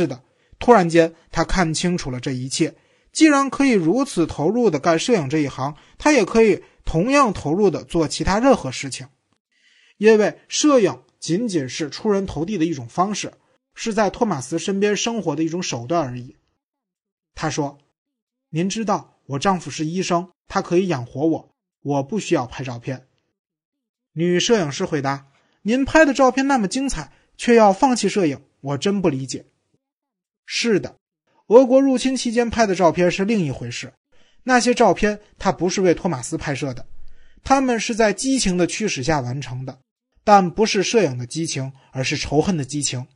是的，突然间他看清楚了这一切。既然可以如此投入的干摄影这一行，他也可以同样投入的做其他任何事情，因为摄影仅仅是出人头地的一种方式，是在托马斯身边生活的一种手段而已。他说：“您知道，我丈夫是医生，他可以养活我，我不需要拍照片。”女摄影师回答：“您拍的照片那么精彩，却要放弃摄影，我真不理解。”是的。俄国入侵期间拍的照片是另一回事，那些照片他不是为托马斯拍摄的，他们是在激情的驱使下完成的，但不是摄影的激情，而是仇恨的激情。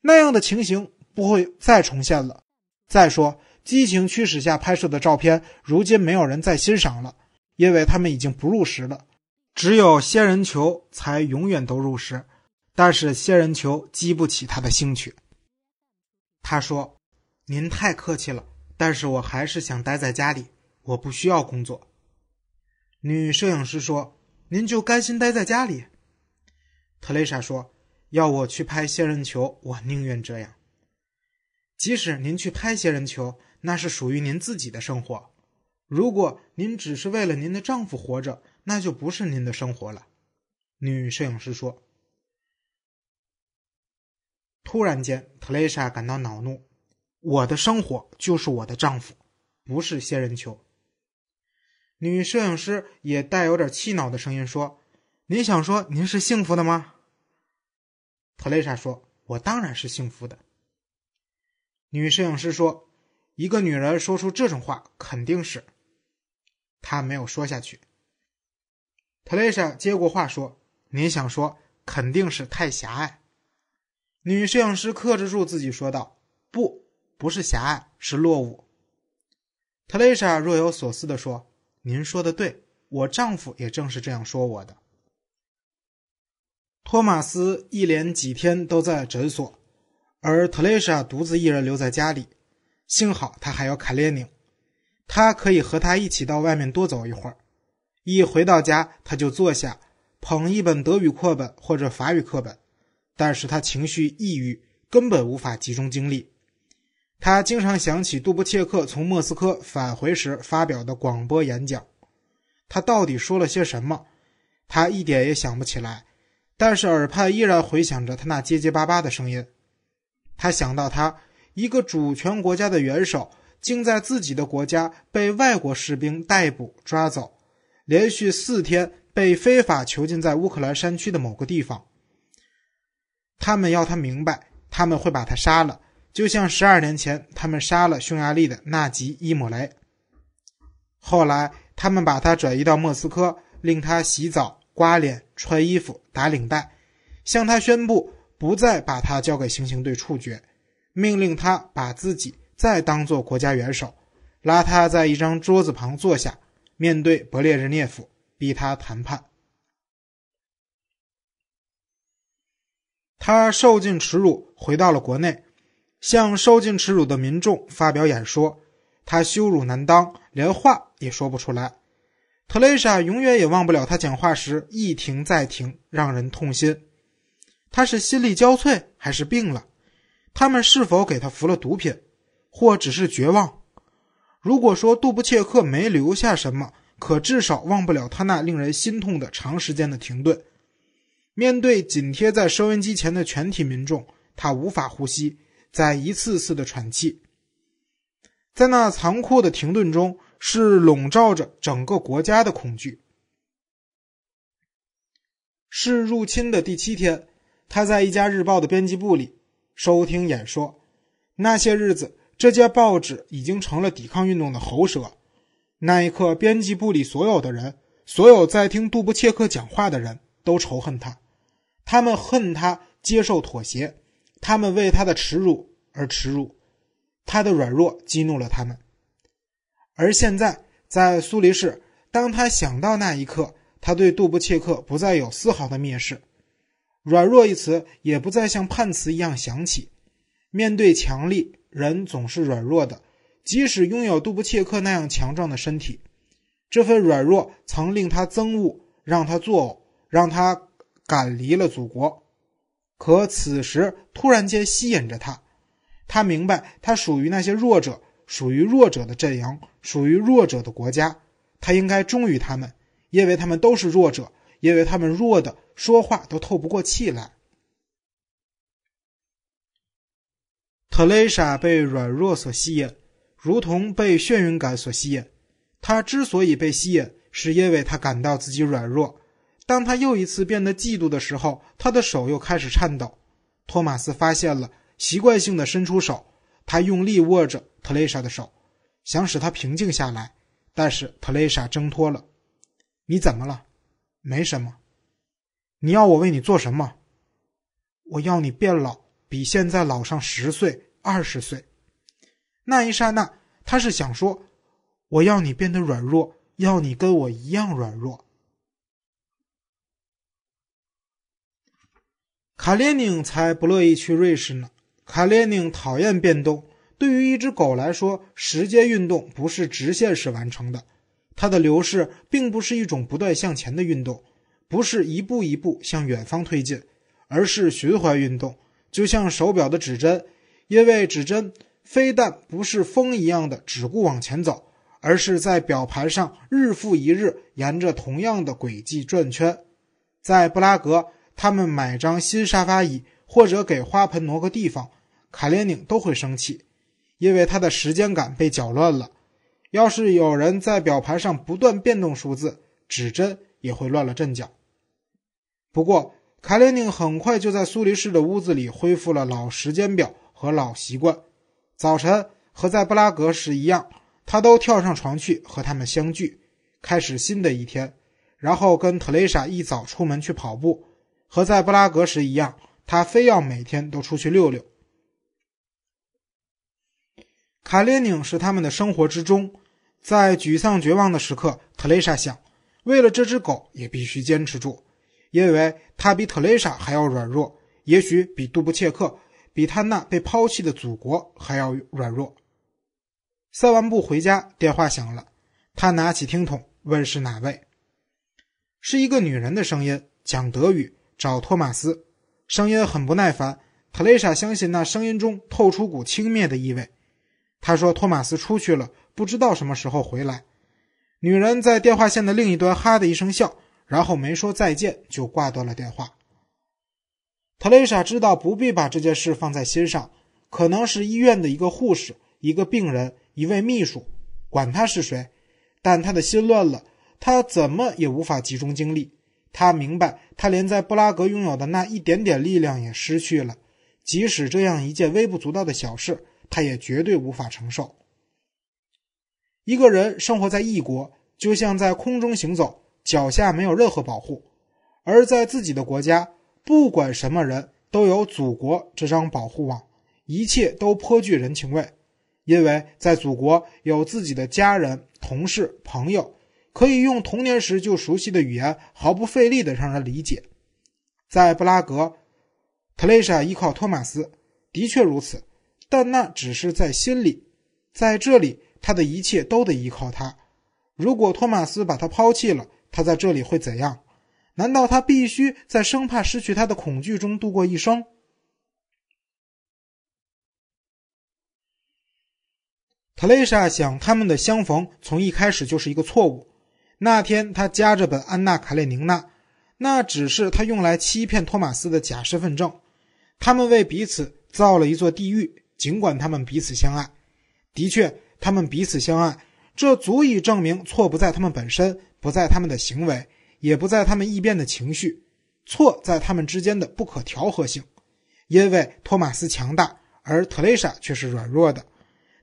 那样的情形不会再重现了。再说，激情驱使下拍摄的照片，如今没有人再欣赏了，因为他们已经不入时了。只有仙人球才永远都入时，但是仙人球激不起他的兴趣。他说。您太客气了，但是我还是想待在家里，我不需要工作。女摄影师说：“您就甘心待在家里？”特蕾莎说：“要我去拍仙人球，我宁愿这样。即使您去拍仙人球，那是属于您自己的生活。如果您只是为了您的丈夫活着，那就不是您的生活了。”女摄影师说。突然间，特蕾莎感到恼怒。我的生活就是我的丈夫，不是仙人球。女摄影师也带有点气恼的声音说：“您想说您是幸福的吗？”特蕾莎说：“我当然是幸福的。”女摄影师说：“一个女人说出这种话，肯定是……”她没有说下去。特蕾莎接过话说：“您想说，肯定是太狭隘。”女摄影师克制住自己说道：“不。”不是狭隘，是落伍。特蕾莎若有所思地说：“您说的对，我丈夫也正是这样说我的。”托马斯一连几天都在诊所，而特蕾莎独自一人留在家里。幸好他还有卡列宁，他可以和他一起到外面多走一会儿。一回到家，他就坐下，捧一本德语课本或者法语课本，但是他情绪抑郁，根本无法集中精力。他经常想起杜布切克从莫斯科返回时发表的广播演讲，他到底说了些什么？他一点也想不起来，但是耳畔依然回响着他那结结巴巴的声音。他想到，他一个主权国家的元首，竟在自己的国家被外国士兵逮捕抓走，连续四天被非法囚禁在乌克兰山区的某个地方。他们要他明白，他们会把他杀了。就像十二年前，他们杀了匈牙利的纳吉伊莫雷。后来，他们把他转移到莫斯科，令他洗澡、刮脸、穿衣服、打领带，向他宣布不再把他交给行刑队处决，命令他把自己再当做国家元首，拉他在一张桌子旁坐下，面对勃列日涅夫，逼他谈判。他受尽耻辱，回到了国内。向受尽耻辱的民众发表演说，他羞辱难当，连话也说不出来。特蕾莎永远也忘不了他讲话时一停再停，让人痛心。他是心力交瘁，还是病了？他们是否给他服了毒品，或只是绝望？如果说杜布切克没留下什么，可至少忘不了他那令人心痛的长时间的停顿。面对紧贴在收音机前的全体民众，他无法呼吸。在一次次的喘气，在那残酷的停顿中，是笼罩着整个国家的恐惧。是入侵的第七天，他在一家日报的编辑部里收听演说。那些日子，这家报纸已经成了抵抗运动的喉舌。那一刻，编辑部里所有的人，所有在听杜布切克讲话的人都仇恨他，他们恨他接受妥协。他们为他的耻辱而耻辱，他的软弱激怒了他们。而现在，在苏黎世，当他想到那一刻，他对杜布切克不再有丝毫的蔑视，软弱一词也不再像判词一样响起。面对强力，人总是软弱的，即使拥有杜布切克那样强壮的身体，这份软弱曾令他憎恶，让他作呕，让他赶离了祖国。可此时突然间吸引着他，他明白他属于那些弱者，属于弱者的阵营，属于弱者的国家。他应该忠于他们，因为他们都是弱者，因为他们弱的说话都透不过气来。特蕾莎被软弱所吸引，如同被眩晕感所吸引。她之所以被吸引，是因为她感到自己软弱。当他又一次变得嫉妒的时候，他的手又开始颤抖。托马斯发现了，习惯性的伸出手，他用力握着特蕾莎的手，想使她平静下来。但是特蕾莎挣脱了。你怎么了？没什么。你要我为你做什么？我要你变老。比现在老上十岁、二十岁，那一刹那，他是想说：“我要你变得软弱，要你跟我一样软弱。”卡列宁才不乐意去瑞士呢。卡列宁讨厌变动。对于一只狗来说，时间运动不是直线式完成的，它的流逝并不是一种不断向前的运动，不是一步一步向远方推进，而是循环运动。就像手表的指针，因为指针非但不是风一样的只顾往前走，而是在表盘上日复一日沿着同样的轨迹转圈。在布拉格，他们买张新沙发椅或者给花盆挪个地方，卡列宁都会生气，因为他的时间感被搅乱了。要是有人在表盘上不断变动数字，指针也会乱了阵脚。不过，卡列宁很快就在苏黎世的屋子里恢复了老时间表和老习惯。早晨和在布拉格时一样，他都跳上床去和他们相聚，开始新的一天。然后跟特蕾莎一早出门去跑步，和在布拉格时一样，他非要每天都出去溜溜。卡列宁是他们的生活之中，在沮丧绝望的时刻，特蕾莎想，为了这只狗也必须坚持住。因为他比特蕾莎还要软弱，也许比杜布切克、比他那被抛弃的祖国还要软弱。散完步回家，电话响了，他拿起听筒问是哪位。是一个女人的声音，讲德语，找托马斯。声音很不耐烦。特蕾莎相信那声音中透出股轻蔑的意味。他说：“托马斯出去了，不知道什么时候回来。”女人在电话线的另一端哈的一声笑。然后没说再见就挂断了电话。特蕾莎知道不必把这件事放在心上，可能是医院的一个护士、一个病人、一位秘书，管他是谁。但他的心乱了，他怎么也无法集中精力。他明白，他连在布拉格拥有的那一点点力量也失去了。即使这样一件微不足道的小事，他也绝对无法承受。一个人生活在异国，就像在空中行走。脚下没有任何保护，而在自己的国家，不管什么人都有祖国这张保护网，一切都颇具人情味。因为在祖国有自己的家人、同事、朋友，可以用童年时就熟悉的语言，毫不费力的让人理解。在布拉格，特蕾莎依靠托马斯，的确如此，但那只是在心里。在这里，他的一切都得依靠他。如果托马斯把他抛弃了，他在这里会怎样？难道他必须在生怕失去他的恐惧中度过一生？特蕾莎想，他们的相逢从一开始就是一个错误。那天他夹着本《安娜·卡列宁娜》，那只是他用来欺骗托马斯的假身份证。他们为彼此造了一座地狱，尽管他们彼此相爱。的确，他们彼此相爱，这足以证明错不在他们本身。不在他们的行为，也不在他们异变的情绪，错在他们之间的不可调和性。因为托马斯强大，而特蕾莎却是软弱的。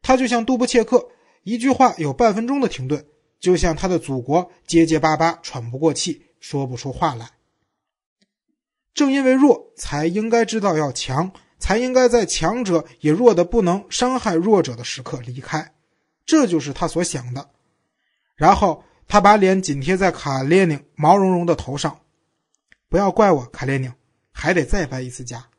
他就像杜布切克，一句话有半分钟的停顿；就像他的祖国，结结巴巴，喘不过气，说不出话来。正因为弱，才应该知道要强，才应该在强者也弱的不能伤害弱者的时刻离开。这就是他所想的。然后。他把脸紧贴在卡列宁毛茸茸的头上，不要怪我，卡列宁，还得再搬一次家。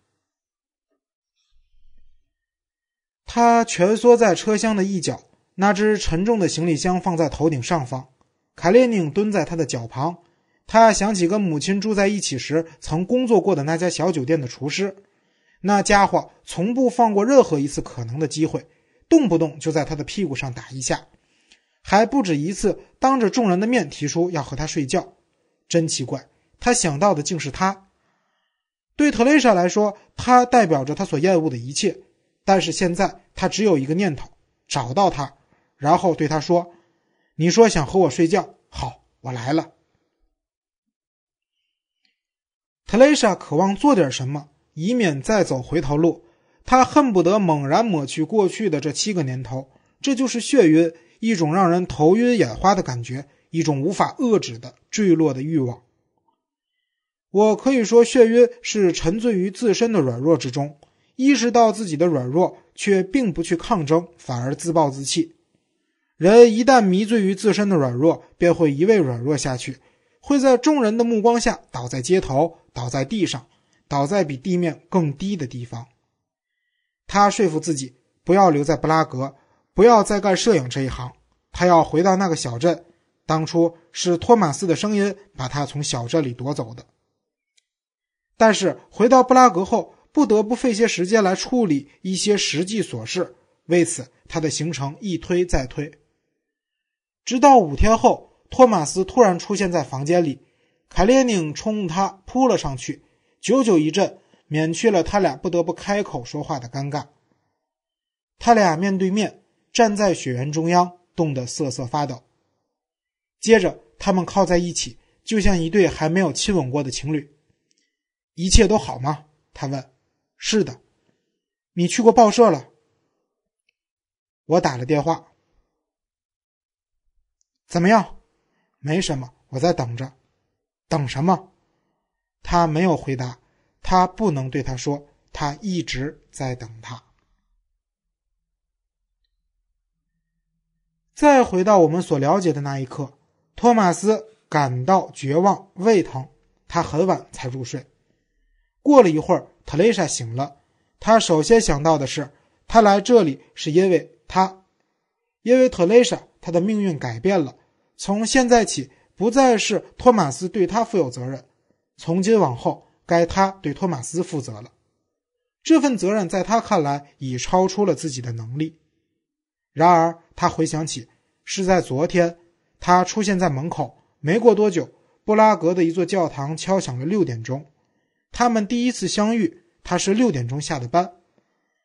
他蜷缩在车厢的一角，那只沉重的行李箱放在头顶上方。卡列宁蹲在他的脚旁，他想起跟母亲住在一起时曾工作过的那家小酒店的厨师。那家伙从不放过任何一次可能的机会，动不动就在他的屁股上打一下，还不止一次当着众人的面提出要和他睡觉。真奇怪，他想到的竟是他。对特蕾莎来说，他代表着他所厌恶的一切。但是现在，他只有一个念头：找到他，然后对他说：“你说想和我睡觉，好，我来了。”特蕾莎渴望做点什么，以免再走回头路。她恨不得猛然抹去过去的这七个年头。这就是血晕，一种让人头晕眼花的感觉，一种无法遏制的坠落的欲望。我可以说，血晕是沉醉于自身的软弱之中，意识到自己的软弱，却并不去抗争，反而自暴自弃。人一旦迷醉于自身的软弱，便会一味软弱下去，会在众人的目光下倒在街头。倒在地上，倒在比地面更低的地方。他说服自己不要留在布拉格，不要再干摄影这一行。他要回到那个小镇。当初是托马斯的声音把他从小镇里夺走的。但是回到布拉格后，不得不费些时间来处理一些实际琐事。为此，他的行程一推再推，直到五天后，托马斯突然出现在房间里。凯列宁冲他扑了上去，久久一震，免去了他俩不得不开口说话的尴尬。他俩面对面站在雪原中央，冻得瑟瑟发抖。接着，他们靠在一起，就像一对还没有亲吻过的情侣。一切都好吗？他问。是的。你去过报社了？我打了电话。怎么样？没什么，我在等着。等什么？他没有回答。他不能对他说，他一直在等他。再回到我们所了解的那一刻，托马斯感到绝望、胃疼，他很晚才入睡。过了一会儿，特蕾莎醒了。他首先想到的是，他来这里是因为他，因为特蕾莎，他的命运改变了。从现在起。不再是托马斯对他负有责任，从今往后该他对托马斯负责了。这份责任在他看来已超出了自己的能力。然而，他回想起是在昨天，他出现在门口。没过多久，布拉格的一座教堂敲响了六点钟。他们第一次相遇，他是六点钟下的班。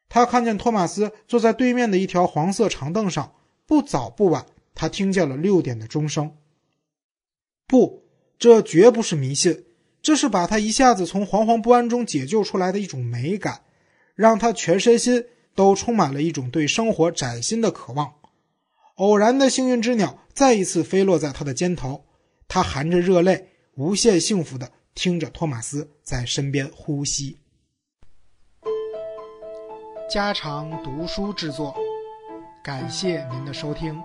他看见托马斯坐在对面的一条黄色长凳上。不早不晚，他听见了六点的钟声。不，这绝不是迷信，这是把他一下子从惶惶不安中解救出来的一种美感，让他全身心都充满了一种对生活崭新的渴望。偶然的幸运之鸟再一次飞落在他的肩头，他含着热泪，无限幸福地听着托马斯在身边呼吸。家常读书制作，感谢您的收听。